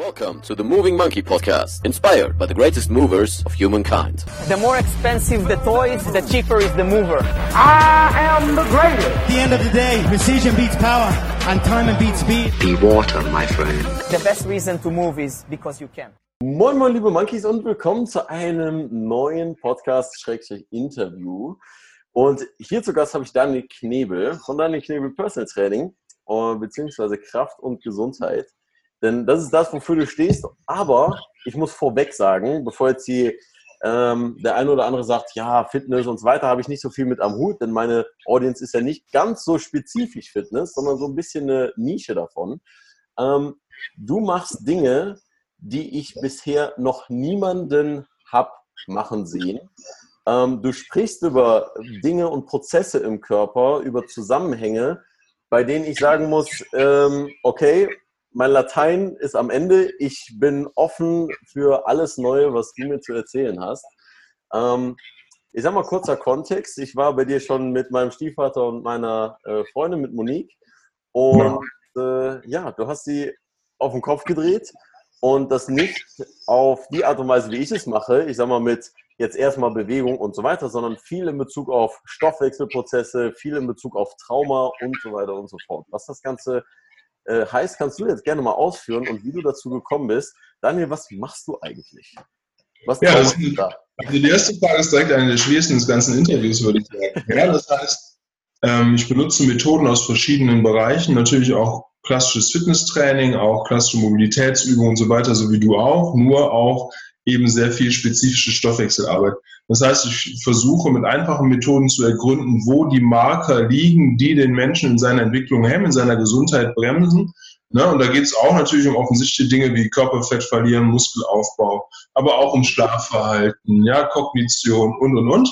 Welcome to the Moving Monkey Podcast, inspired by the greatest movers of humankind. The more expensive the toys, the cheaper is the mover. I am the greatest. At the end of the day, precision beats power, and time beats speed. Be water, my friend. The best reason to move is because you can. Moin, moin, liebe Monkeys und willkommen zu einem neuen Podcast-Interview. Und hier zu Gast habe ich Daniel Knebel von Daniel Knebel Personal Training, äh, beziehungsweise Kraft und Gesundheit. Denn das ist das, wofür du stehst. Aber ich muss vorweg sagen, bevor jetzt hier ähm, der eine oder andere sagt, ja, Fitness und so weiter, habe ich nicht so viel mit am Hut, denn meine Audience ist ja nicht ganz so spezifisch Fitness, sondern so ein bisschen eine Nische davon. Ähm, du machst Dinge, die ich bisher noch niemanden habe machen sehen. Ähm, du sprichst über Dinge und Prozesse im Körper, über Zusammenhänge, bei denen ich sagen muss, ähm, okay, mein Latein ist am Ende. Ich bin offen für alles Neue, was du mir zu erzählen hast. Ähm, ich sag mal kurzer Kontext. Ich war bei dir schon mit meinem Stiefvater und meiner äh, Freundin, mit Monique. Und ja. Äh, ja, du hast sie auf den Kopf gedreht und das nicht auf die Art und Weise, wie ich es mache. Ich sag mal mit jetzt erstmal Bewegung und so weiter, sondern viel in Bezug auf Stoffwechselprozesse, viel in Bezug auf Trauma und so weiter und so fort. Was das Ganze äh, heißt, kannst du jetzt gerne mal ausführen und wie du dazu gekommen bist. Daniel, was machst du eigentlich? Was ja, das ist, da? Also die erste Frage ist direkt eine der schwersten des ganzen Interviews, würde ich sagen. Ja, das heißt, ähm, ich benutze Methoden aus verschiedenen Bereichen, natürlich auch klassisches Fitnesstraining, auch klassische Mobilitätsübungen und so weiter, so wie du auch, nur auch eben sehr viel spezifische Stoffwechselarbeit. Das heißt, ich versuche mit einfachen Methoden zu ergründen, wo die Marker liegen, die den Menschen in seiner Entwicklung hemmen, in seiner Gesundheit bremsen. Ne? Und da geht es auch natürlich um offensichtliche Dinge wie Körperfett verlieren, Muskelaufbau, aber auch um Schlafverhalten, ja, Kognition und, und, und.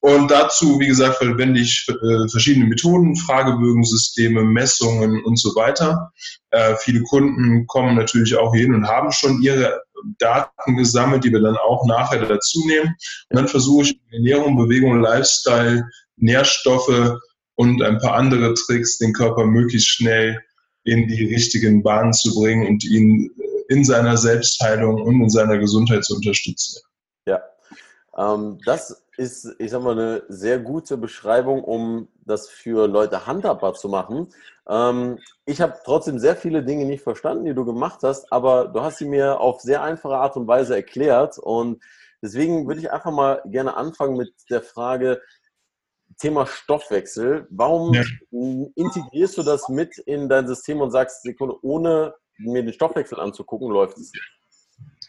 Und dazu, wie gesagt, verwende ich äh, verschiedene Methoden, Fragebögensysteme, Messungen und so weiter. Äh, viele Kunden kommen natürlich auch hin und haben schon ihre Daten gesammelt, die wir dann auch nachher dazu nehmen. Und dann versuche ich Ernährung, Bewegung, Lifestyle, Nährstoffe und ein paar andere Tricks, den Körper möglichst schnell in die richtigen Bahnen zu bringen und ihn in seiner Selbstheilung und in seiner Gesundheit zu unterstützen. Ja, ähm, das ist, ich sag mal, eine sehr gute Beschreibung, um das für Leute handhabbar zu machen. Ähm, ich habe trotzdem sehr viele Dinge nicht verstanden, die du gemacht hast, aber du hast sie mir auf sehr einfache Art und Weise erklärt. Und deswegen würde ich einfach mal gerne anfangen mit der Frage, Thema Stoffwechsel. Warum ja. integrierst du das mit in dein System und sagst, Sekunde, ohne mir den Stoffwechsel anzugucken, läuft es nicht?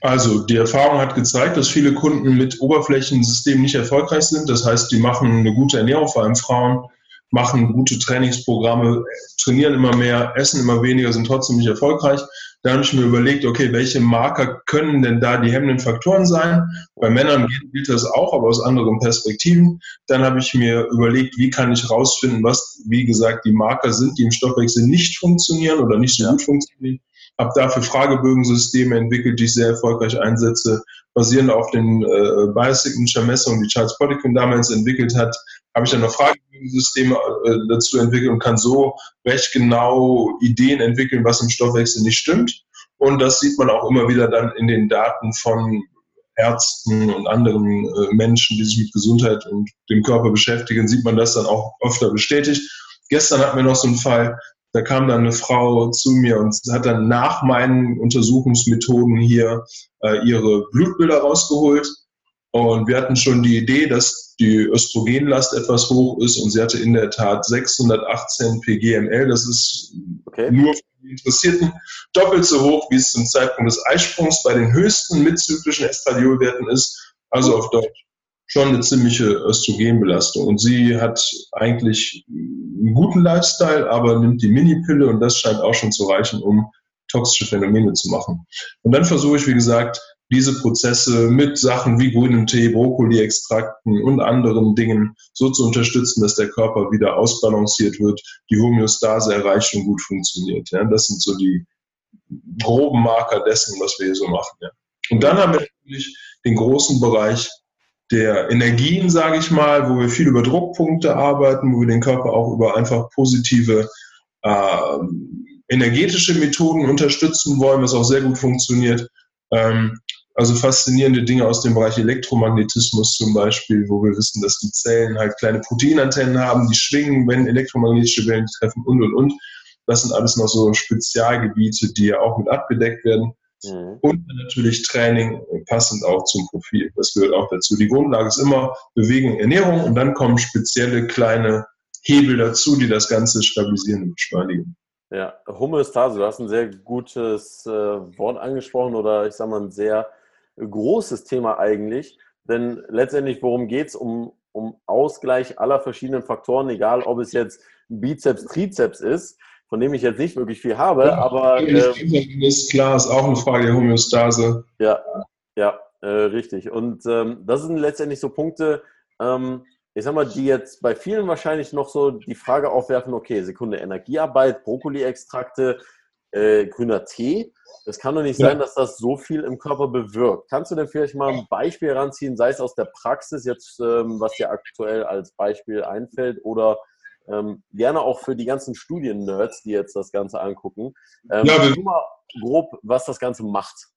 Also die Erfahrung hat gezeigt, dass viele Kunden mit Oberflächensystemen nicht erfolgreich sind. Das heißt, die machen eine gute Ernährung, vor allem Frauen, machen gute Trainingsprogramme, trainieren immer mehr, essen immer weniger, sind trotzdem nicht erfolgreich. Da habe ich mir überlegt, okay, welche Marker können denn da die hemmenden Faktoren sein? Bei Männern gilt das auch, aber aus anderen Perspektiven. Dann habe ich mir überlegt, wie kann ich herausfinden, was, wie gesagt, die Marker sind, die im Stoffwechsel nicht funktionieren oder nicht so gut funktionieren habe dafür Fragebögensysteme entwickelt, die ich sehr erfolgreich einsetze, basierend auf den äh, Biosignature-Messungen, die Charles Poliquin damals entwickelt hat, habe ich dann noch Fragebögensysteme äh, dazu entwickelt und kann so recht genau Ideen entwickeln, was im Stoffwechsel nicht stimmt. Und das sieht man auch immer wieder dann in den Daten von Ärzten und anderen äh, Menschen, die sich mit Gesundheit und dem Körper beschäftigen, sieht man das dann auch öfter bestätigt. Gestern hatten wir noch so einen Fall, da kam dann eine Frau zu mir und hat dann nach meinen Untersuchungsmethoden hier äh, ihre Blutbilder rausgeholt. Und wir hatten schon die Idee, dass die Östrogenlast etwas hoch ist und sie hatte in der Tat 618 pGML. Das ist okay. nur für die Interessierten doppelt so hoch, wie es zum Zeitpunkt des Eisprungs bei den höchsten mitzyklischen Estradiolwerten ist. Also auf Deutsch schon eine ziemliche Östrogenbelastung. Und sie hat eigentlich einen guten Lifestyle, aber nimmt die Minipille und das scheint auch schon zu reichen, um toxische Phänomene zu machen. Und dann versuche ich, wie gesagt, diese Prozesse mit Sachen wie grünem Tee, Brokkoli-Extrakten und anderen Dingen so zu unterstützen, dass der Körper wieder ausbalanciert wird, die Homöostase erreicht und gut funktioniert. Ja, das sind so die groben Marker dessen, was wir hier so machen. Ja. Und dann haben wir natürlich den großen Bereich der Energien, sage ich mal, wo wir viel über Druckpunkte arbeiten, wo wir den Körper auch über einfach positive äh, energetische Methoden unterstützen wollen, was auch sehr gut funktioniert. Ähm, also faszinierende Dinge aus dem Bereich Elektromagnetismus zum Beispiel, wo wir wissen, dass die Zellen halt kleine Proteinantennen haben, die schwingen, wenn elektromagnetische Wellen treffen und und und. Das sind alles noch so Spezialgebiete, die ja auch mit abgedeckt werden. Mhm. Und natürlich Training passend auch zum Profil. Das gehört auch dazu. Die Grundlage ist immer Bewegung, Ernährung und dann kommen spezielle kleine Hebel dazu, die das Ganze stabilisieren und beschleunigen. Ja, Homöostase, du hast ein sehr gutes äh, Wort angesprochen oder ich sage mal ein sehr großes Thema eigentlich. Denn letztendlich, worum geht es? Um, um Ausgleich aller verschiedenen Faktoren, egal ob es jetzt Bizeps, Trizeps ist, von dem ich jetzt nicht wirklich viel habe, ja, aber. Äh, ist klar, ist auch eine Frage der Homöostase. Ja, ja, äh, richtig. Und ähm, das sind letztendlich so Punkte, ähm, ich sag mal, die jetzt bei vielen wahrscheinlich noch so die Frage aufwerfen, okay, Sekunde, Energiearbeit, Brokkoli-Extrakte, äh, grüner Tee. Das kann doch nicht ja. sein, dass das so viel im Körper bewirkt. Kannst du denn vielleicht mal ein Beispiel heranziehen, sei es aus der Praxis jetzt, ähm, was dir aktuell als Beispiel einfällt, oder ähm, gerne auch für die ganzen Studien-Nerds, die jetzt das Ganze angucken. Ähm, ja, wir mal grob, was das Ganze macht.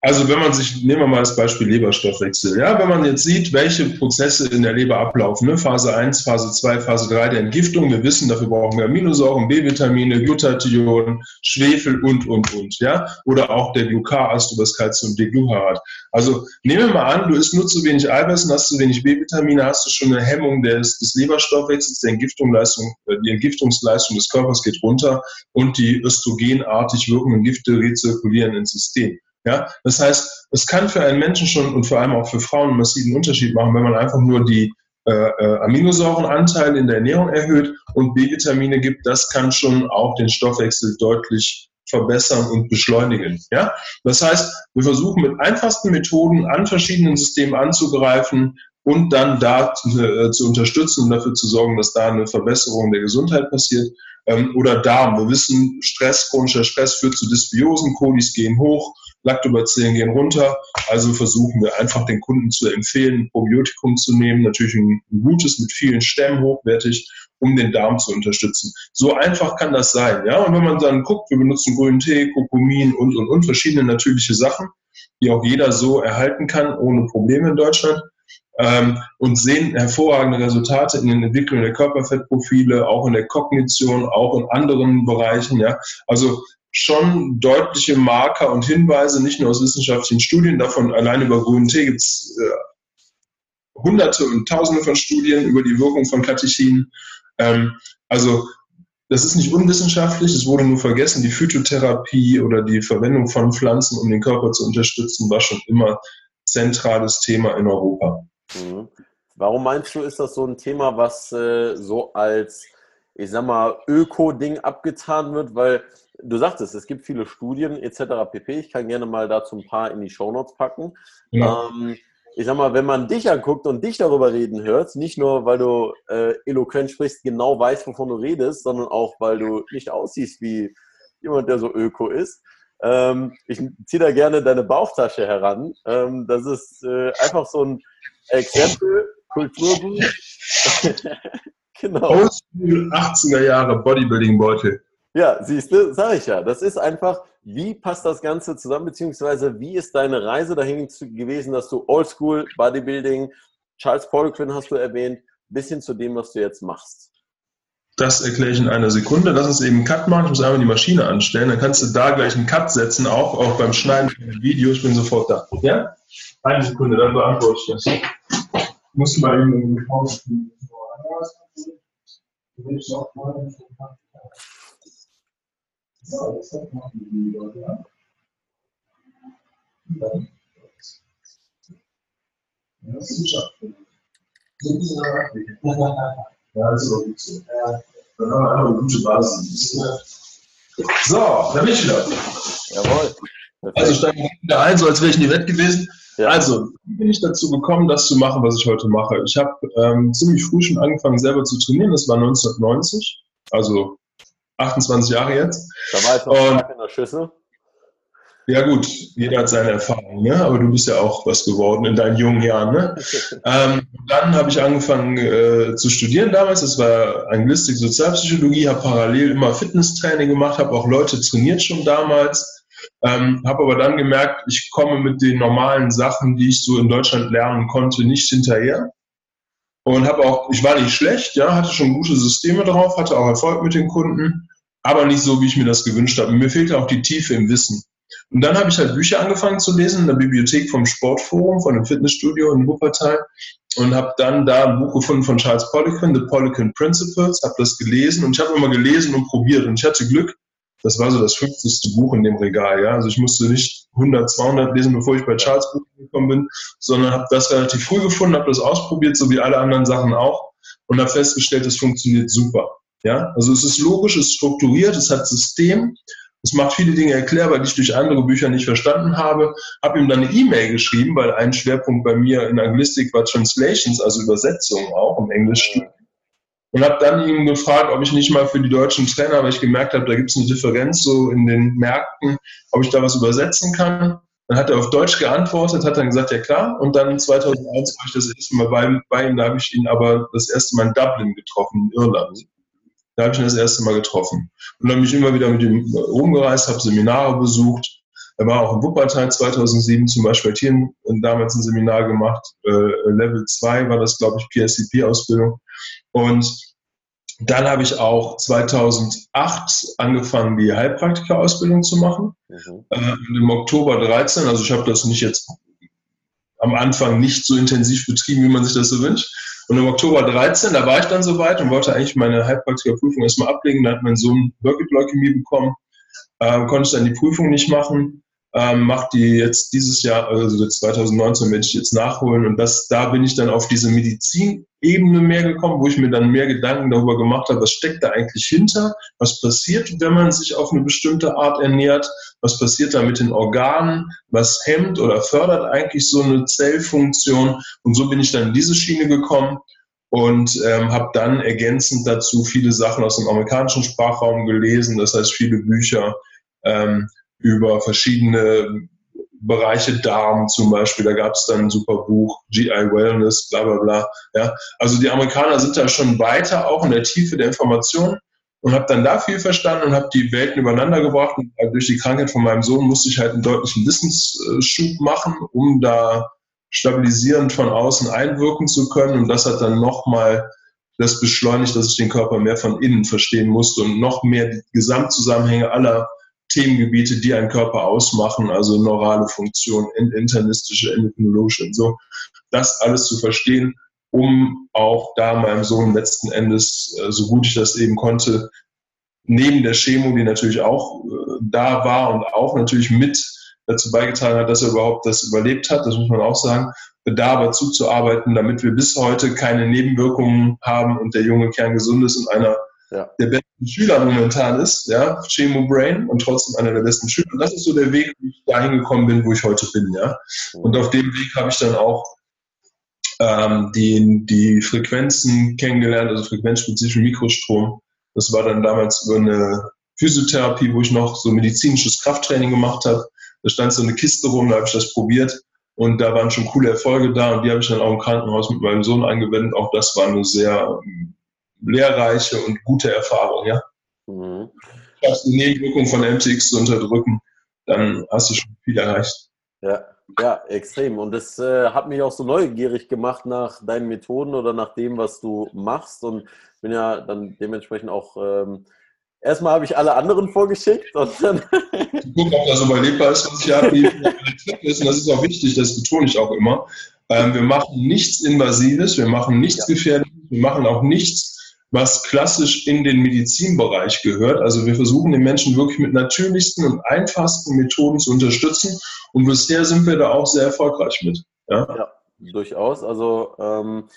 Also wenn man sich, nehmen wir mal das Beispiel Leberstoffwechsel. Ja, wenn man jetzt sieht, welche Prozesse in der Leber ablaufen, ne? Phase 1, Phase 2, Phase 3 der Entgiftung, wir wissen, dafür brauchen wir Aminosäuren, B-Vitamine, Glutathion, Schwefel und, und, und, ja. Oder auch der Glucarast über das Calcium-Deglucarat. Also nehmen wir mal an, du isst nur zu wenig Eiweiß und hast zu wenig B-Vitamine, hast du schon eine Hemmung des, des Leberstoffwechsels, der Entgiftungsleistung, äh, die Entgiftungsleistung des Körpers geht runter und die östrogenartig wirkenden Gifte rezirkulieren ins System. Ja, das heißt, es kann für einen Menschen schon und vor allem auch für Frauen einen massiven Unterschied machen, wenn man einfach nur die äh, äh, Aminosäurenanteile in der Ernährung erhöht und B-Vitamine gibt. Das kann schon auch den Stoffwechsel deutlich verbessern und beschleunigen. Ja? Das heißt, wir versuchen mit einfachsten Methoden an verschiedenen Systemen anzugreifen und dann da äh, zu unterstützen und dafür zu sorgen, dass da eine Verbesserung der Gesundheit passiert. Ähm, oder Darm. Wir wissen, Stress, chronischer Stress führt zu Dysbiosen, Kolis gehen hoch, Lactobacillen gehen runter. Also versuchen wir einfach den Kunden zu empfehlen, ein Probiotikum zu nehmen, natürlich ein gutes mit vielen Stämmen hochwertig, um den Darm zu unterstützen. So einfach kann das sein. Ja? Und wenn man dann guckt, wir benutzen grünen Tee, Kokumin und, und, und verschiedene natürliche Sachen, die auch jeder so erhalten kann, ohne Probleme in Deutschland. Ähm, und sehen hervorragende Resultate in den Entwicklungen der Körperfettprofile, auch in der Kognition, auch in anderen Bereichen. Ja. Also schon deutliche Marker und Hinweise, nicht nur aus wissenschaftlichen Studien, davon allein über grünen Tee gibt es äh, hunderte und tausende von Studien über die Wirkung von Katechinen. Ähm, also das ist nicht unwissenschaftlich, es wurde nur vergessen. Die Phytotherapie oder die Verwendung von Pflanzen, um den Körper zu unterstützen, war schon immer zentrales Thema in Europa. Mhm. Warum meinst du, ist das so ein Thema, was äh, so als, ich sag mal, Öko-Ding abgetan wird? Weil du sagtest, es gibt viele Studien etc. pp. Ich kann gerne mal dazu ein paar in die Shownotes packen. Ja. Ähm, ich sag mal, wenn man dich anguckt und dich darüber reden hört, nicht nur, weil du äh, eloquent sprichst, genau weißt, wovon du redest, sondern auch, weil du nicht aussiehst wie jemand, der so öko ist. Ähm, ich ziehe da gerne deine Bauchtasche heran. Ähm, das ist äh, einfach so ein Exempel, Kulturgut. genau. Oldschool 80er Jahre Bodybuilding-Beutel. Ja, siehst du, sag ich ja. Das ist einfach, wie passt das Ganze zusammen, beziehungsweise wie ist deine Reise dahin gewesen, dass du Oldschool, Bodybuilding, Charles Poliquin hast du erwähnt, bis hin zu dem, was du jetzt machst? Das erkläre ich in einer Sekunde. Lass uns eben einen Cut machen. Ich muss einmal die Maschine anstellen. Dann kannst du da gleich einen Cut setzen, auch, auch beim Schneiden des Videos. Ich bin sofort da. Ja? Eine Sekunde, dann beantworte ich das. Ich muss mal eben in die Pause. So, das ist geschafft. Ja, das ist auch gut so. Dann haben wir einfach eine gute Basis. So, da bin ich wieder. Jawohl. Also steigen wir wieder ein, so als wäre ich nie wett gewesen. Ja. Also, wie bin ich dazu gekommen, das zu machen, was ich heute mache? Ich habe ähm, ziemlich früh schon angefangen, selber zu trainieren. Das war 1990, also 28 Jahre jetzt. Da war ich noch und, in der Schüssel. Ja gut, jeder hat seine Erfahrungen, ne? aber du bist ja auch was geworden in deinen jungen Jahren. Ne? ähm, dann habe ich angefangen äh, zu studieren damals, das war Anglistik, Sozialpsychologie, habe parallel immer Fitnesstraining gemacht, habe auch Leute trainiert schon damals, ähm, habe aber dann gemerkt, ich komme mit den normalen Sachen, die ich so in Deutschland lernen konnte, nicht hinterher. Und habe auch, ich war nicht schlecht, ja, hatte schon gute Systeme drauf, hatte auch Erfolg mit den Kunden, aber nicht so, wie ich mir das gewünscht habe. Mir fehlte auch die Tiefe im Wissen. Und dann habe ich halt Bücher angefangen zu lesen in der Bibliothek vom Sportforum, von dem Fitnessstudio in Wuppertal und habe dann da ein Buch gefunden von Charles Poliquin, The Poliquin Principles, habe das gelesen und ich habe immer gelesen und probiert und ich hatte Glück, das war so das 50. Buch in dem Regal, ja, also ich musste nicht 100, 200 lesen, bevor ich bei Charles Buch gekommen bin, sondern habe das relativ früh gefunden, habe das ausprobiert, so wie alle anderen Sachen auch und habe festgestellt, es funktioniert super. Ja, also es ist logisch, es ist strukturiert, es hat System es macht viele Dinge erklärbar, die ich durch andere Bücher nicht verstanden habe. Habe ihm dann eine E-Mail geschrieben, weil ein Schwerpunkt bei mir in Anglistik war Translations, also Übersetzungen auch im Englischen. Und habe dann ihn gefragt, ob ich nicht mal für die deutschen Trainer, weil ich gemerkt habe, da gibt es eine Differenz so in den Märkten, ob ich da was übersetzen kann. Dann hat er auf Deutsch geantwortet, hat dann gesagt, ja klar. Und dann 2001 war ich das erste Mal bei, bei ihm, da habe ich ihn aber das erste Mal in Dublin getroffen, in Irland. Da habe ich ihn das erste Mal getroffen. Und dann bin ich immer wieder mit ihm rumgereist, habe Seminare besucht. Er war auch in Wuppertal 2007 zum Beispiel, hat hier damals ein Seminar gemacht. Äh, Level 2 war das, glaube ich, PSCP-Ausbildung. Und dann habe ich auch 2008 angefangen, die Heilpraktiker-Ausbildung zu machen. Mhm. Äh, Im Oktober 13, also ich habe das nicht jetzt am Anfang nicht so intensiv betrieben, wie man sich das so wünscht. Und im Oktober 13, da war ich dann soweit und wollte eigentlich meine Heilpraktikerprüfung erstmal ablegen. Da hat mein Sohn Burkitt-Leukämie bekommen, äh, konnte ich dann die Prüfung nicht machen ähm, mache die jetzt dieses Jahr, also 2019 werde ich jetzt nachholen. Und das, da bin ich dann auf diese Medizinebene mehr gekommen, wo ich mir dann mehr Gedanken darüber gemacht habe, was steckt da eigentlich hinter, was passiert, wenn man sich auf eine bestimmte Art ernährt, was passiert da mit den Organen, was hemmt oder fördert eigentlich so eine Zellfunktion? Und so bin ich dann in diese Schiene gekommen und ähm, habe dann ergänzend dazu viele Sachen aus dem amerikanischen Sprachraum gelesen, das heißt viele Bücher, ähm, über verschiedene Bereiche Darm zum Beispiel. Da gab es dann ein super Buch, GI Wellness, bla bla bla. Ja. Also die Amerikaner sind da schon weiter, auch in der Tiefe der Informationen und habe dann da viel verstanden und habe die Welten übereinander gebracht. Und durch die Krankheit von meinem Sohn musste ich halt einen deutlichen Wissensschub machen, um da stabilisierend von außen einwirken zu können. Und das hat dann nochmal das beschleunigt, dass ich den Körper mehr von innen verstehen musste und noch mehr die Gesamtzusammenhänge aller Themengebiete, die einen Körper ausmachen, also neurale Funktion, internistische, endokrinologische und so. Das alles zu verstehen, um auch da meinem Sohn letzten Endes, äh, so gut ich das eben konnte, neben der Chemo, die natürlich auch äh, da war und auch natürlich mit dazu beigetragen hat, dass er überhaupt das überlebt hat, das muss man auch sagen, da aber zuzuarbeiten, damit wir bis heute keine Nebenwirkungen haben und der junge Kern gesund ist und einer ja. der besten Schüler momentan ist, ja, Chemo Brain und trotzdem einer der besten Schüler. Und das ist so der Weg, wie ich dahin gekommen bin, wo ich heute bin, ja. Und auf dem Weg habe ich dann auch ähm, die, die Frequenzen kennengelernt, also frequenzspezifischen Mikrostrom. Das war dann damals über eine Physiotherapie, wo ich noch so medizinisches Krafttraining gemacht habe. Da stand so eine Kiste rum, da habe ich das probiert und da waren schon coole Erfolge da und die habe ich dann auch im Krankenhaus mit meinem Sohn angewendet. Auch das war eine sehr lehrreiche und gute Erfahrung, ja. Mhm. Schaffst die Nebenwirkung von MTX zu unterdrücken, dann hast du schon viel erreicht. Ja, ja, extrem. Und das äh, hat mich auch so neugierig gemacht nach deinen Methoden oder nach dem, was du machst. Und bin ja dann dementsprechend auch. Ähm, erstmal habe ich alle anderen vorgeschickt und dann. ich gucke, ob das überlebbar ist, was ich habe. Und das ist auch wichtig, das betone ich auch immer. Ähm, wir machen nichts Invasives, wir machen nichts ja. Gefährliches, wir machen auch nichts, was klassisch in den Medizinbereich gehört. Also wir versuchen den Menschen wirklich mit natürlichsten und einfachsten Methoden zu unterstützen und bisher sind wir da auch sehr erfolgreich mit. Ja, ja durchaus. Also ähm,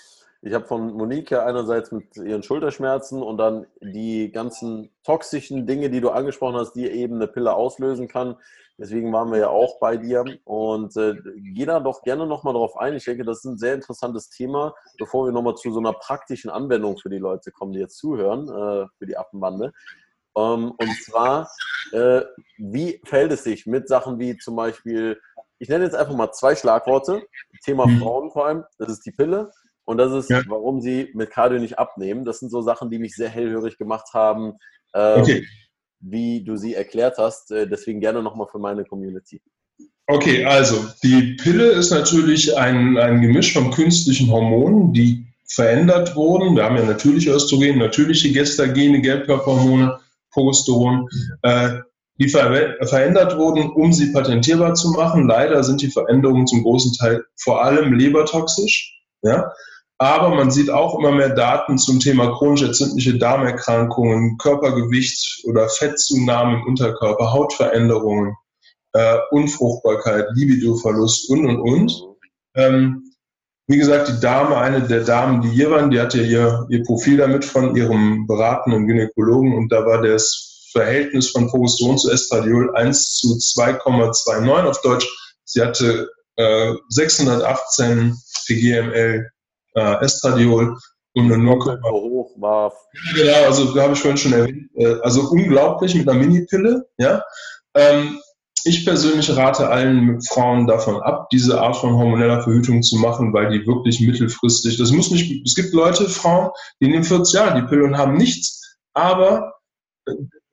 ich habe von Monique einerseits mit ihren Schulterschmerzen und dann die ganzen toxischen Dinge, die du angesprochen hast, die eben eine Pille auslösen kann, Deswegen waren wir ja auch bei dir und äh, geh da doch gerne nochmal drauf ein. Ich denke, das ist ein sehr interessantes Thema, bevor wir nochmal zu so einer praktischen Anwendung für die Leute kommen, die jetzt zuhören, äh, für die Affenbande. Ähm, und zwar, äh, wie verhält es sich mit Sachen wie zum Beispiel, ich nenne jetzt einfach mal zwei Schlagworte, Thema Mhm. Frauen vor allem, das ist die Pille und das ist, Ja. warum sie mit Cardio nicht abnehmen. Das sind so Sachen, die mich sehr hellhörig gemacht haben, ähm, Okay. Wie du sie erklärt hast. Äh, deswegen gerne nochmal für meine Community. Okay, also die Pille ist natürlich ein, ein Gemisch von künstlichen Hormonen, die verändert wurden. Wir haben ja natürliche Östrogen, natürliche Gestagene, Gelbkörperhormone, Progesteron, äh, die ver verändert wurden, um sie patentierbar zu machen. Leider sind die Veränderungen zum großen Teil vor allem lebertoxisch. Ja? Aber man sieht auch immer mehr Daten zum Thema chronisch entzündliche Darmerkrankungen, Körpergewicht oder Fettzunahme im Unterkörper, Hautveränderungen äh, Unfruchtbarkeit, Libidoverlust und und und. Ähm, wie gesagt, die Dame, eine der Damen, die hier waren, die hatte ihr, ihr Profil damit von ihrem beratenden Gynäkologen und da war das Verhältnis von Progesteron zu Estradiol 1 zu 2,29 auf Deutsch. Sie hatte äh, 618 pgml äh, Estradiol und eine 0, So hoch war Genau, also da habe ich vorhin schon erwähnt, äh, also unglaublich mit einer Minipille, ja. Ähm, ich persönlich rate allen Frauen davon ab, diese Art von hormoneller Verhütung zu machen, weil die wirklich mittelfristig, das muss nicht, es gibt Leute, Frauen, die nehmen 40 Jahre die Pille und haben nichts, aber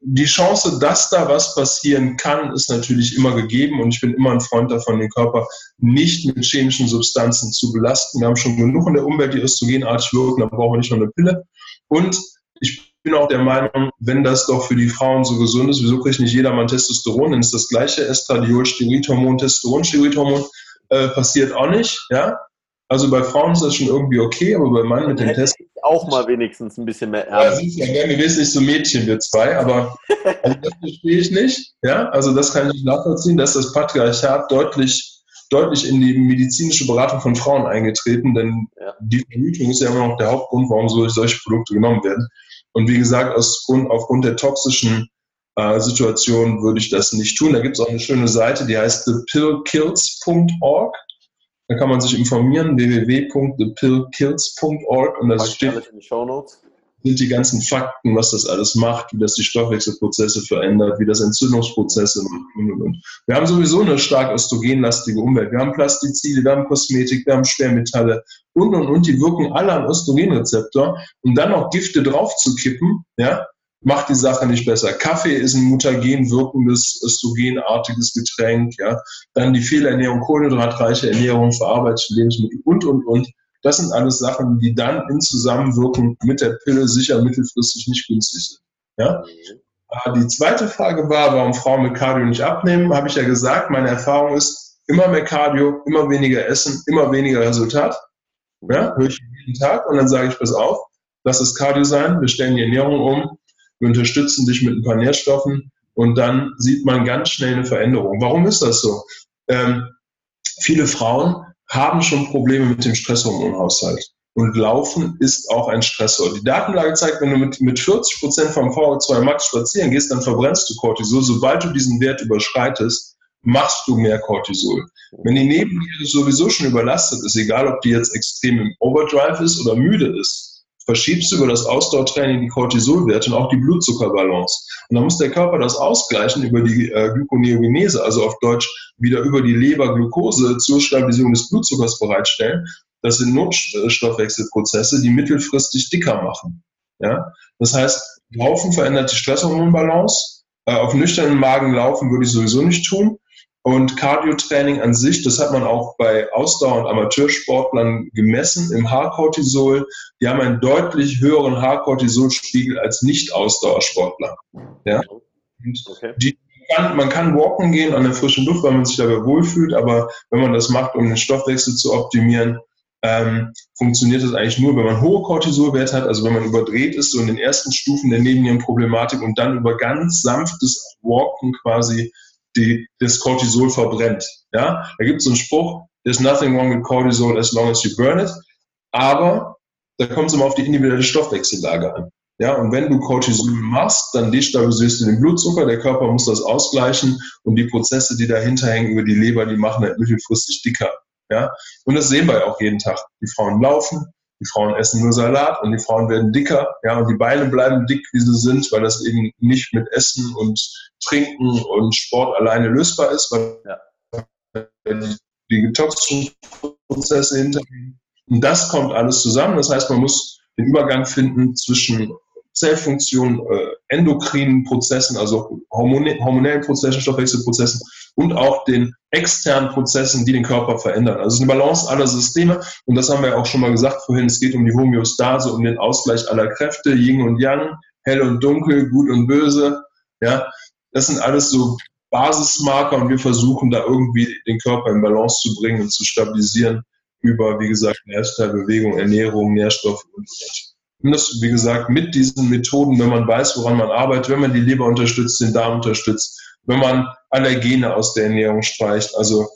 die Chance, dass da was passieren kann, ist natürlich immer gegeben und ich bin immer ein Freund davon, den Körper nicht mit chemischen Substanzen zu belasten. Wir haben schon genug in der Umwelt, die östrogenartig wirken, dann brauchen wir nicht noch eine Pille. Und ich bin auch der Meinung, wenn das doch für die Frauen so gesund ist, wieso kriegt nicht jedermann Testosteron? Dann ist das gleiche Estradiol, Steroidhormon, Testosteron, Steroidhormon, äh, passiert auch nicht, ja. Also bei Frauen ist das schon irgendwie okay, aber bei Männern mit dem hätte Test ich auch mal wenigstens ein bisschen mehr ja, Ärmel. sind ja gerne wesentlich so Mädchen, wir zwei, aber also das verstehe ich nicht. Ja, also das kann ich nicht nachvollziehen, dass das Patriarchat deutlich, deutlich in die medizinische Beratung von Frauen eingetreten, denn Ja. die Verhütung ist ja immer noch der Hauptgrund, warum so, solche Produkte genommen werden. Und wie gesagt, aus Grund, aufgrund der toxischen äh, Situation würde ich das nicht tun. Da gibt es auch eine schöne Seite, die heißt thepillkills.org. Da kann man sich informieren, www.thepillkills.org und da Pack ich steht sind die ganzen Fakten, was das alles macht, wie das die Stoffwechselprozesse verändert, wie das Entzündungsprozesse macht und, und, und. Wir haben sowieso eine stark östrogenlastige Umwelt. Wir haben Plastizide, wir haben Kosmetik, wir haben Schwermetalle und, und, und. Die wirken alle am Östrogenrezeptor. Und dann noch Gifte draufzukippen, ja, macht die Sache nicht besser. Kaffee ist ein mutagen wirkendes, östrogenartiges Getränk, ja. Dann die Fehlernährung, kohlenhydratreiche Ernährung, verarbeitete Lebensmittel und, und, und. Das sind alles Sachen, die dann in Zusammenwirkung mit der Pille sicher mittelfristig nicht günstig sind. Ja? Äh, Die zweite Frage war, warum Frauen mit Cardio nicht abnehmen. Habe ich ja gesagt, meine Erfahrung ist, immer mehr Cardio, immer weniger Essen, immer weniger Resultat. Ja? Höre ich jeden Tag und dann sage ich, pass auf, lass es Cardio sein, wir stellen die Ernährung um, wir unterstützen dich mit ein paar Nährstoffen und dann sieht man ganz schnell eine Veränderung. Warum ist das so? Ähm, viele Frauen haben schon Probleme mit dem Stresshormonhaushalt. Und Laufen ist auch ein Stressor. Die Datenlage zeigt, wenn du mit, mit 40 Prozent vom VO2 Max spazieren gehst, dann verbrennst du Cortisol. Sobald du diesen Wert überschreitest, machst du mehr Cortisol. Wenn die Nebenniere sowieso schon überlastet ist, egal ob die jetzt extrem im Overdrive ist oder müde ist, verschiebst du über das Ausdauertraining die Cortisolwerte und auch die Blutzuckerbalance. Und dann muss der Körper das ausgleichen über die äh, Gluconeogenese, also auf Deutsch wieder über die Leber Glucose zur Stabilisierung des Blutzuckers bereitstellen. Das sind Notstoffwechselprozesse, die mittelfristig dicker machen. Ja? Das heißt, Laufen verändert die Stresshormonbalance. Äh, auf nüchternen Magen laufen würde ich sowieso nicht tun. Und Cardio-Training an sich, das hat man auch bei Ausdauer- und Amateursportlern gemessen im Haarkortisol. Die haben einen deutlich höheren Haarkortisolspiegel als Nicht-Ausdauersportler. Ja? Okay. die, man kann walken gehen an der frischen Luft, weil man sich dabei wohlfühlt, aber wenn man das macht, um den Stoffwechsel zu optimieren, ähm, funktioniert das eigentlich nur, wenn man hohe Cortisolwerte hat, also wenn man überdreht ist, so in den ersten Stufen der Nebennierenproblematik und dann über ganz sanftes Walken quasi die, das Cortisol verbrennt. Ja? Da gibt es einen Spruch, there's nothing wrong with cortisol as long as you burn it, aber da kommt es immer auf die individuelle Stoffwechsellage an. Ja, und wenn du Cortisol machst, dann destabilisierst du den Blutzucker, der Körper muss das ausgleichen und die Prozesse, die dahinter hängen über die Leber, die machen halt mittelfristig dicker. Ja, und das sehen wir ja auch jeden Tag. Die Frauen laufen, Die Frauen essen nur Salat und die Frauen werden dicker, ja, und die Beine bleiben dick, wie sie sind, weil das eben nicht mit Essen und Trinken und Sport alleine lösbar ist, weil ja. die toxischen Prozesse hintergehen. Und das kommt alles zusammen. Das heißt, man muss den Übergang finden zwischen Zellfunktionen, äh, endokrinen Prozessen, also hormonellen Prozessen, Stoffwechselprozessen und auch den externen Prozessen, die den Körper verändern. Also es ist eine Balance aller Systeme und das haben wir auch schon mal gesagt vorhin. Es geht um die Homöostase, um den Ausgleich aller Kräfte, Yin und Yang, hell und dunkel, gut und böse. Ja, das sind alles so Basismarker und wir versuchen da irgendwie den Körper in Balance zu bringen und zu stabilisieren über, wie gesagt, Lifestyle, Bewegung, Ernährung, Nährstoffe und so weiter. Und das, wie gesagt, mit diesen Methoden, wenn man weiß, woran man arbeitet, wenn man die Leber unterstützt, den Darm unterstützt, wenn man Allergene aus der Ernährung streicht, also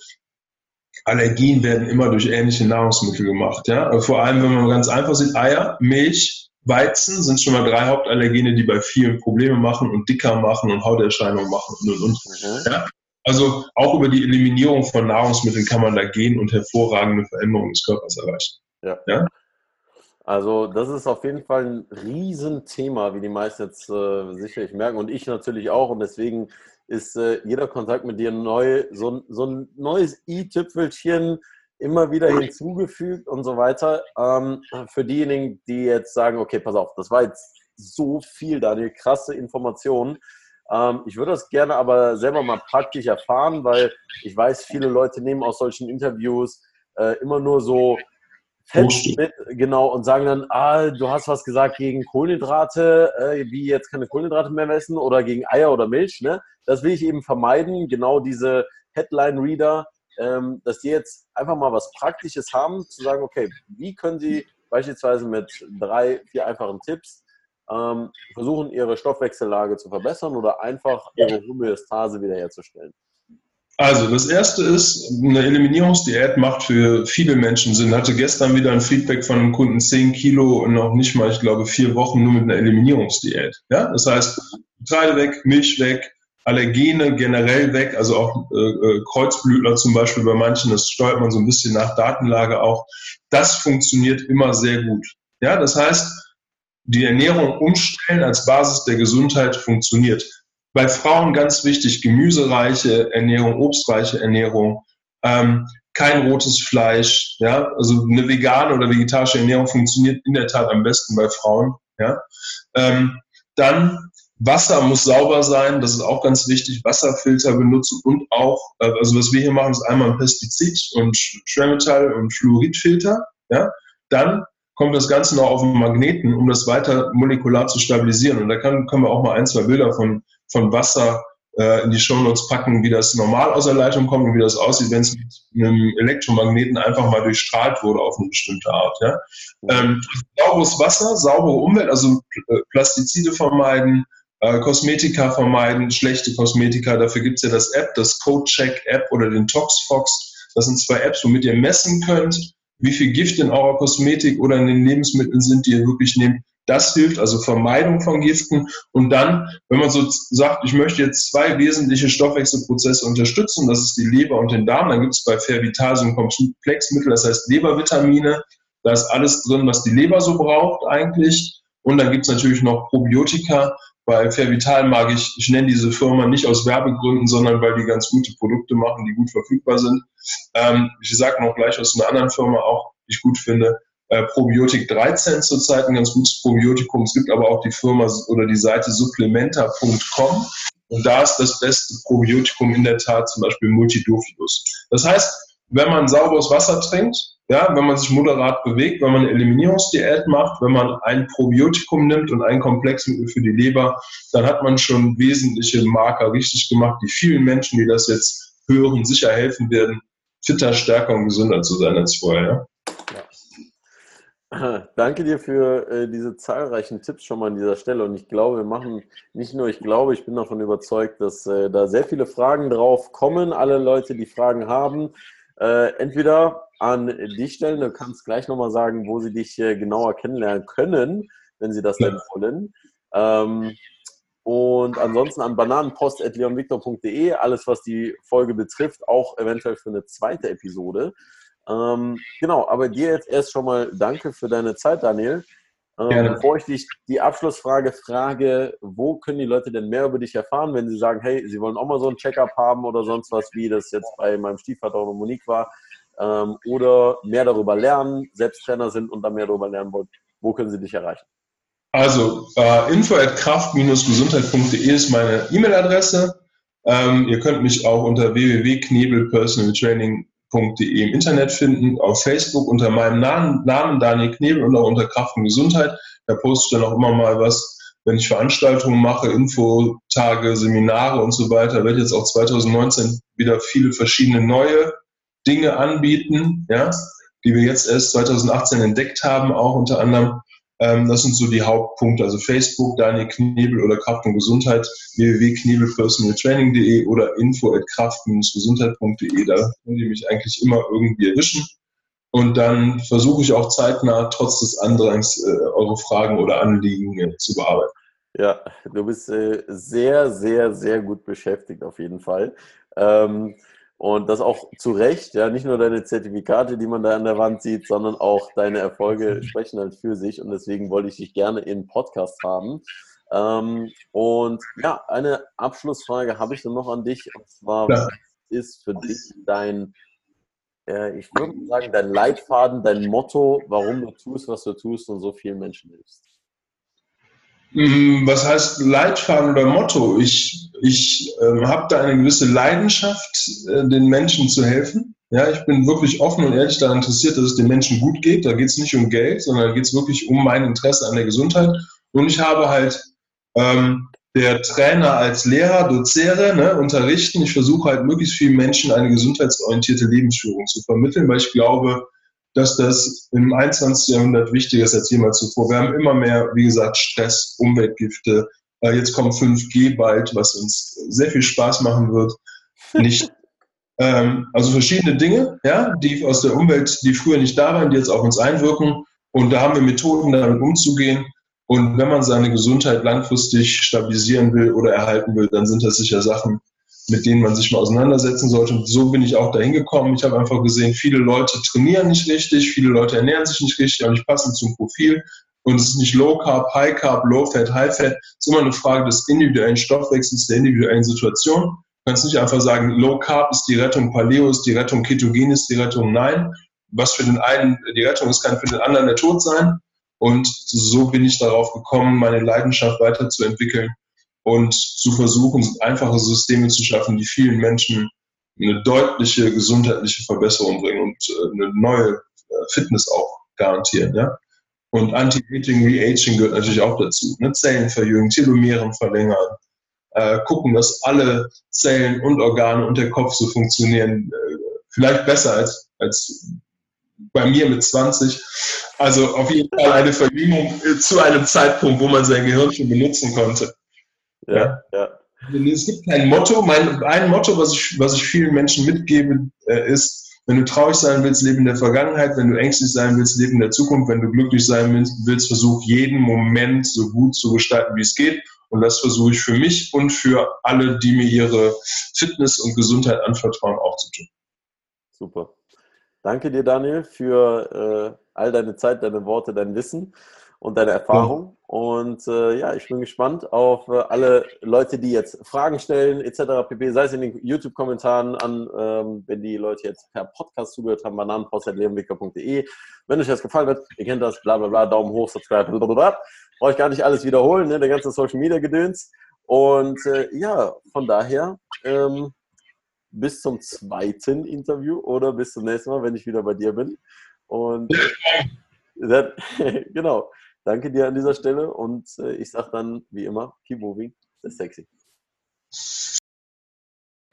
Allergien werden immer durch ähnliche Nahrungsmittel gemacht. Ja? Aber vor allem, wenn man ganz einfach sieht, Eier, Milch, Weizen sind schon mal drei Hauptallergene, die bei vielen Probleme machen und dicker machen und Hauterscheinungen machen und und und. Mhm. Ja? Also auch über die Eliminierung von Nahrungsmitteln kann man da gehen und hervorragende Veränderungen des Körpers erreichen. Ja. ja? Also das ist auf jeden Fall ein Riesenthema, wie die meisten jetzt äh, sicherlich merken und ich natürlich auch. Und deswegen ist äh, jeder Kontakt mit dir neu, so, so ein neues i-Tüpfelchen immer wieder hinzugefügt und so weiter. Ähm, für diejenigen, die jetzt sagen, okay, pass auf, das war jetzt so viel, Daniel, krasse Informationen. Ähm, ich würde das gerne aber selber mal praktisch erfahren, weil ich weiß, viele Leute nehmen aus solchen Interviews äh, immer nur so Fett mit, genau, und sagen dann, ah, du hast was gesagt gegen Kohlenhydrate, äh, wie jetzt keine Kohlenhydrate mehr essen oder gegen Eier oder Milch, ne? Das will ich eben vermeiden, genau diese Headline-Reader, ähm, dass die jetzt einfach mal was Praktisches haben, zu sagen, okay, wie können sie beispielsweise mit drei, vier einfachen Tipps ähm, versuchen, ihre Stoffwechsellage zu verbessern oder einfach ihre Homöostase wiederherzustellen? Also, das erste ist, eine Eliminierungsdiät macht für viele Menschen Sinn. Ich hatte gestern wieder ein Feedback von einem Kunden, 10 Kilo und noch nicht mal, ich glaube, vier Wochen nur mit einer Eliminierungsdiät. Ja, das heißt, Getreide weg, Milch weg, Allergene generell weg, also auch äh, äh, Kreuzblütler zum Beispiel bei manchen, das steuert man so ein bisschen nach Datenlage auch. Das funktioniert immer sehr gut. Ja, das heißt, die Ernährung umstellen als Basis der Gesundheit funktioniert. Bei Frauen ganz wichtig, gemüsereiche Ernährung, obstreiche Ernährung, ähm, kein rotes Fleisch, ja, also eine vegane oder vegetarische Ernährung funktioniert in der Tat am besten bei Frauen, ja. Ähm, dann Wasser muss sauber sein, das ist auch ganz wichtig, Wasserfilter benutzen und auch, äh, also was wir hier machen, ist einmal ein Pestizid und Schwermetall und Fluoridfilter, ja. Dann kommt das Ganze noch auf den Magneten, um das weiter molekular zu stabilisieren. Und da kann, können wir auch mal ein, zwei Bilder von von Wasser äh, in die Shownotes packen, wie das normal aus der Leitung kommt und wie das aussieht, wenn es mit einem Elektromagneten einfach mal durchstrahlt wurde auf eine bestimmte Art. Ja? Ähm, sauberes Wasser, saubere Umwelt, also äh, Plastizide vermeiden, äh, Kosmetika vermeiden, schlechte Kosmetika. Dafür gibt es ja das App, das CodeCheck-App oder den ToxFox. Das sind zwei Apps, womit ihr messen könnt, wie viel Gift in eurer Kosmetik oder in den Lebensmitteln sind, die ihr wirklich nehmt. Das hilft, also Vermeidung von Giften. Und dann, wenn man so sagt, ich möchte jetzt zwei wesentliche Stoffwechselprozesse unterstützen, das ist die Leber und den Darm, dann gibt es bei Fervital so ein Komplexmittel, das heißt Lebervitamine. Da ist alles drin, was die Leber so braucht eigentlich. Und dann gibt es natürlich noch Probiotika. Bei Fervital mag ich, ich nenne diese Firma nicht aus Werbegründen, sondern weil die ganz gute Produkte machen, die gut verfügbar sind. Ähm, ich sage noch gleich aus einer anderen Firma auch, die ich gut finde äh, Probiotik 13 zurzeit ein ganz gutes Probiotikum. Es gibt aber auch die Firma oder die Seite supplementa.com. Und da ist das beste Probiotikum in der Tat zum Beispiel Multidofilus. Das heißt, wenn man sauberes Wasser trinkt, ja, wenn man sich moderat bewegt, wenn man eine Eliminierungsdiät macht, wenn man ein Probiotikum nimmt und ein Komplexmittel für die Leber, dann hat man schon wesentliche Marker richtig gemacht, die vielen Menschen, die das jetzt hören, sicher helfen werden, fitter, stärker und gesünder zu sein als vorher. Ja? Danke dir für äh, diese zahlreichen Tipps schon mal an dieser Stelle. Und ich glaube, wir machen nicht nur, ich glaube, ich bin davon überzeugt, dass äh, da sehr viele Fragen drauf kommen. Alle Leute, die Fragen haben, äh, entweder an dich stellen, du kannst gleich nochmal sagen, wo sie dich äh, genauer kennenlernen können, wenn sie das denn wollen. Ähm, und ansonsten an bananenpost.leonvictor.de, alles was die Folge betrifft, auch eventuell für eine zweite Episode. Ähm, genau, aber dir jetzt erst schon mal danke für deine Zeit, Daniel. Ähm, bevor ich dich die Abschlussfrage frage, wo können die Leute denn mehr über dich erfahren, wenn sie sagen, hey, sie wollen auch mal so ein Check-up haben oder sonst was, wie das jetzt bei meinem Stiefvater oder Monique war, ähm, oder mehr darüber lernen, selbst Trainer sind und dann mehr darüber lernen wollen, wo können sie dich erreichen? Also äh, info at kraft-gesundheit.de ist meine E-Mail-Adresse. Ähm, ihr könnt mich auch unter www.knebelpersonaltraining.de im Internet finden, auf Facebook unter meinem Namen, Namen Daniel Knebel und auch unter Kraft und Gesundheit. Da poste ich dann auch immer mal was, wenn ich Veranstaltungen mache, Infotage, Seminare und so weiter. Werde jetzt auch 2019 wieder viele verschiedene neue Dinge anbieten, ja, die wir jetzt erst 2018 entdeckt haben, auch unter anderem. Ähm, das sind so die Hauptpunkte. Also Facebook, Daniel Knebel oder Kraft und Gesundheit, www.knebelpersonaltraining.de oder info at kraft-gesundheit.de. Da könnt ihr mich eigentlich immer irgendwie erwischen. Und dann versuche ich auch zeitnah, trotz des Andrangs, äh, eure Fragen oder Anliegen äh, zu bearbeiten. Ja, du bist äh, sehr, sehr, sehr gut beschäftigt auf jeden Fall. Ähm, und das auch zu Recht, ja, nicht nur deine Zertifikate, die man da an der Wand sieht, sondern auch deine Erfolge sprechen halt für sich. Und deswegen wollte ich dich gerne in Podcast haben. Ähm, und ja, eine Abschlussfrage habe ich dann noch an dich. Und zwar, was ist für dich dein, äh, ich würde sagen, dein Leitfaden, dein Motto, warum du tust, was du tust und so vielen Menschen hilfst? Mm, Was heißt Leitfaden oder Motto? Ich, ich ähm, habe da eine gewisse Leidenschaft, äh, den Menschen zu helfen. Ja, ich bin wirklich offen und ehrlich daran interessiert, dass es den Menschen gut geht. Da geht es nicht um Geld, sondern da geht es wirklich um mein Interesse an der Gesundheit. Und ich habe halt ähm, der Trainer als Lehrer, Dozere, ne, unterrichten. Ich versuche halt möglichst vielen Menschen eine gesundheitsorientierte Lebensführung zu vermitteln, weil ich glaube, dass das im 21. Jahrhundert wichtiger ist als jemals zuvor. Wir haben immer mehr, wie gesagt, Stress, Umweltgifte. Äh, Jetzt kommt 5G bald, was uns sehr viel Spaß machen wird. Nicht, ähm, also verschiedene Dinge, ja, die aus der Umwelt, die früher nicht da waren, die jetzt auf uns einwirken. Und da haben wir Methoden, damit umzugehen. Und wenn man seine Gesundheit langfristig stabilisieren will oder erhalten will, dann sind das sicher Sachen, mit denen man sich mal auseinandersetzen sollte. Und so bin ich auch dahin gekommen. Ich habe einfach gesehen, viele Leute trainieren nicht richtig, viele Leute ernähren sich nicht richtig, auch nicht passend zum Profil. Und es ist nicht Low Carb, High Carb, Low Fat, High Fat. Es ist immer eine Frage des individuellen Stoffwechsels, der individuellen Situation. Du kannst nicht einfach sagen, Low Carb ist die Rettung, Paleo ist die Rettung, Ketogen ist die Rettung. Nein, was für den einen die Rettung ist, kann für den anderen der Tod sein. Und so bin ich darauf gekommen, meine Leidenschaft weiterzuentwickeln und zu versuchen, einfache Systeme zu schaffen, die vielen Menschen eine deutliche gesundheitliche Verbesserung bringen und äh, eine neue äh, Fitness auch garantieren. Ja? Und Anti-Aging, Re-Aging gehört natürlich auch dazu. Ne? Zellen verjüngen, Telomeren verlängern, äh, gucken, dass alle Zellen und Organe und der Kopf so funktionieren, äh, vielleicht besser als, als bei mir mit 20. Also auf jeden Fall eine Verjüngung äh, zu einem Zeitpunkt, wo man sein Gehirn schon benutzen konnte. Ja, ja. Es gibt kein Motto. Mein, ein Motto, was ich, was ich vielen Menschen mitgebe, äh, ist, wenn du traurig sein willst, lebe in der Vergangenheit. Wenn du ängstlich sein willst, lebe in der Zukunft. Wenn du glücklich sein willst, willst versuch jeden Moment so gut zu gestalten, wie es geht. Und das versuche ich für mich und für alle, die mir ihre Fitness und Gesundheit anvertrauen, auch zu tun. Super. Danke dir, Daniel, für äh, all deine Zeit, deine Worte, dein Wissen und deine Erfahrung. Und äh, ja, ich bin gespannt auf äh, alle Leute, die jetzt Fragen stellen, etc. pp. Sei es in den YouTube-Kommentaren an, ähm, wenn die Leute jetzt per Podcast zugehört haben, bananenpost.leonwicker.de. Wenn euch das gefallen hat, ihr kennt das, bla bla bla, Daumen hoch, subscribe, blablabla. Brauche ich gar nicht alles wiederholen, ne, der ganze Social Media Gedöns. Und äh, ja, von daher, ähm, bis zum zweiten Interview oder bis zum nächsten Mal, wenn ich wieder bei dir bin. Und dann, genau. Danke dir an dieser Stelle und äh, ich sage dann wie immer, keep moving, stay sexy.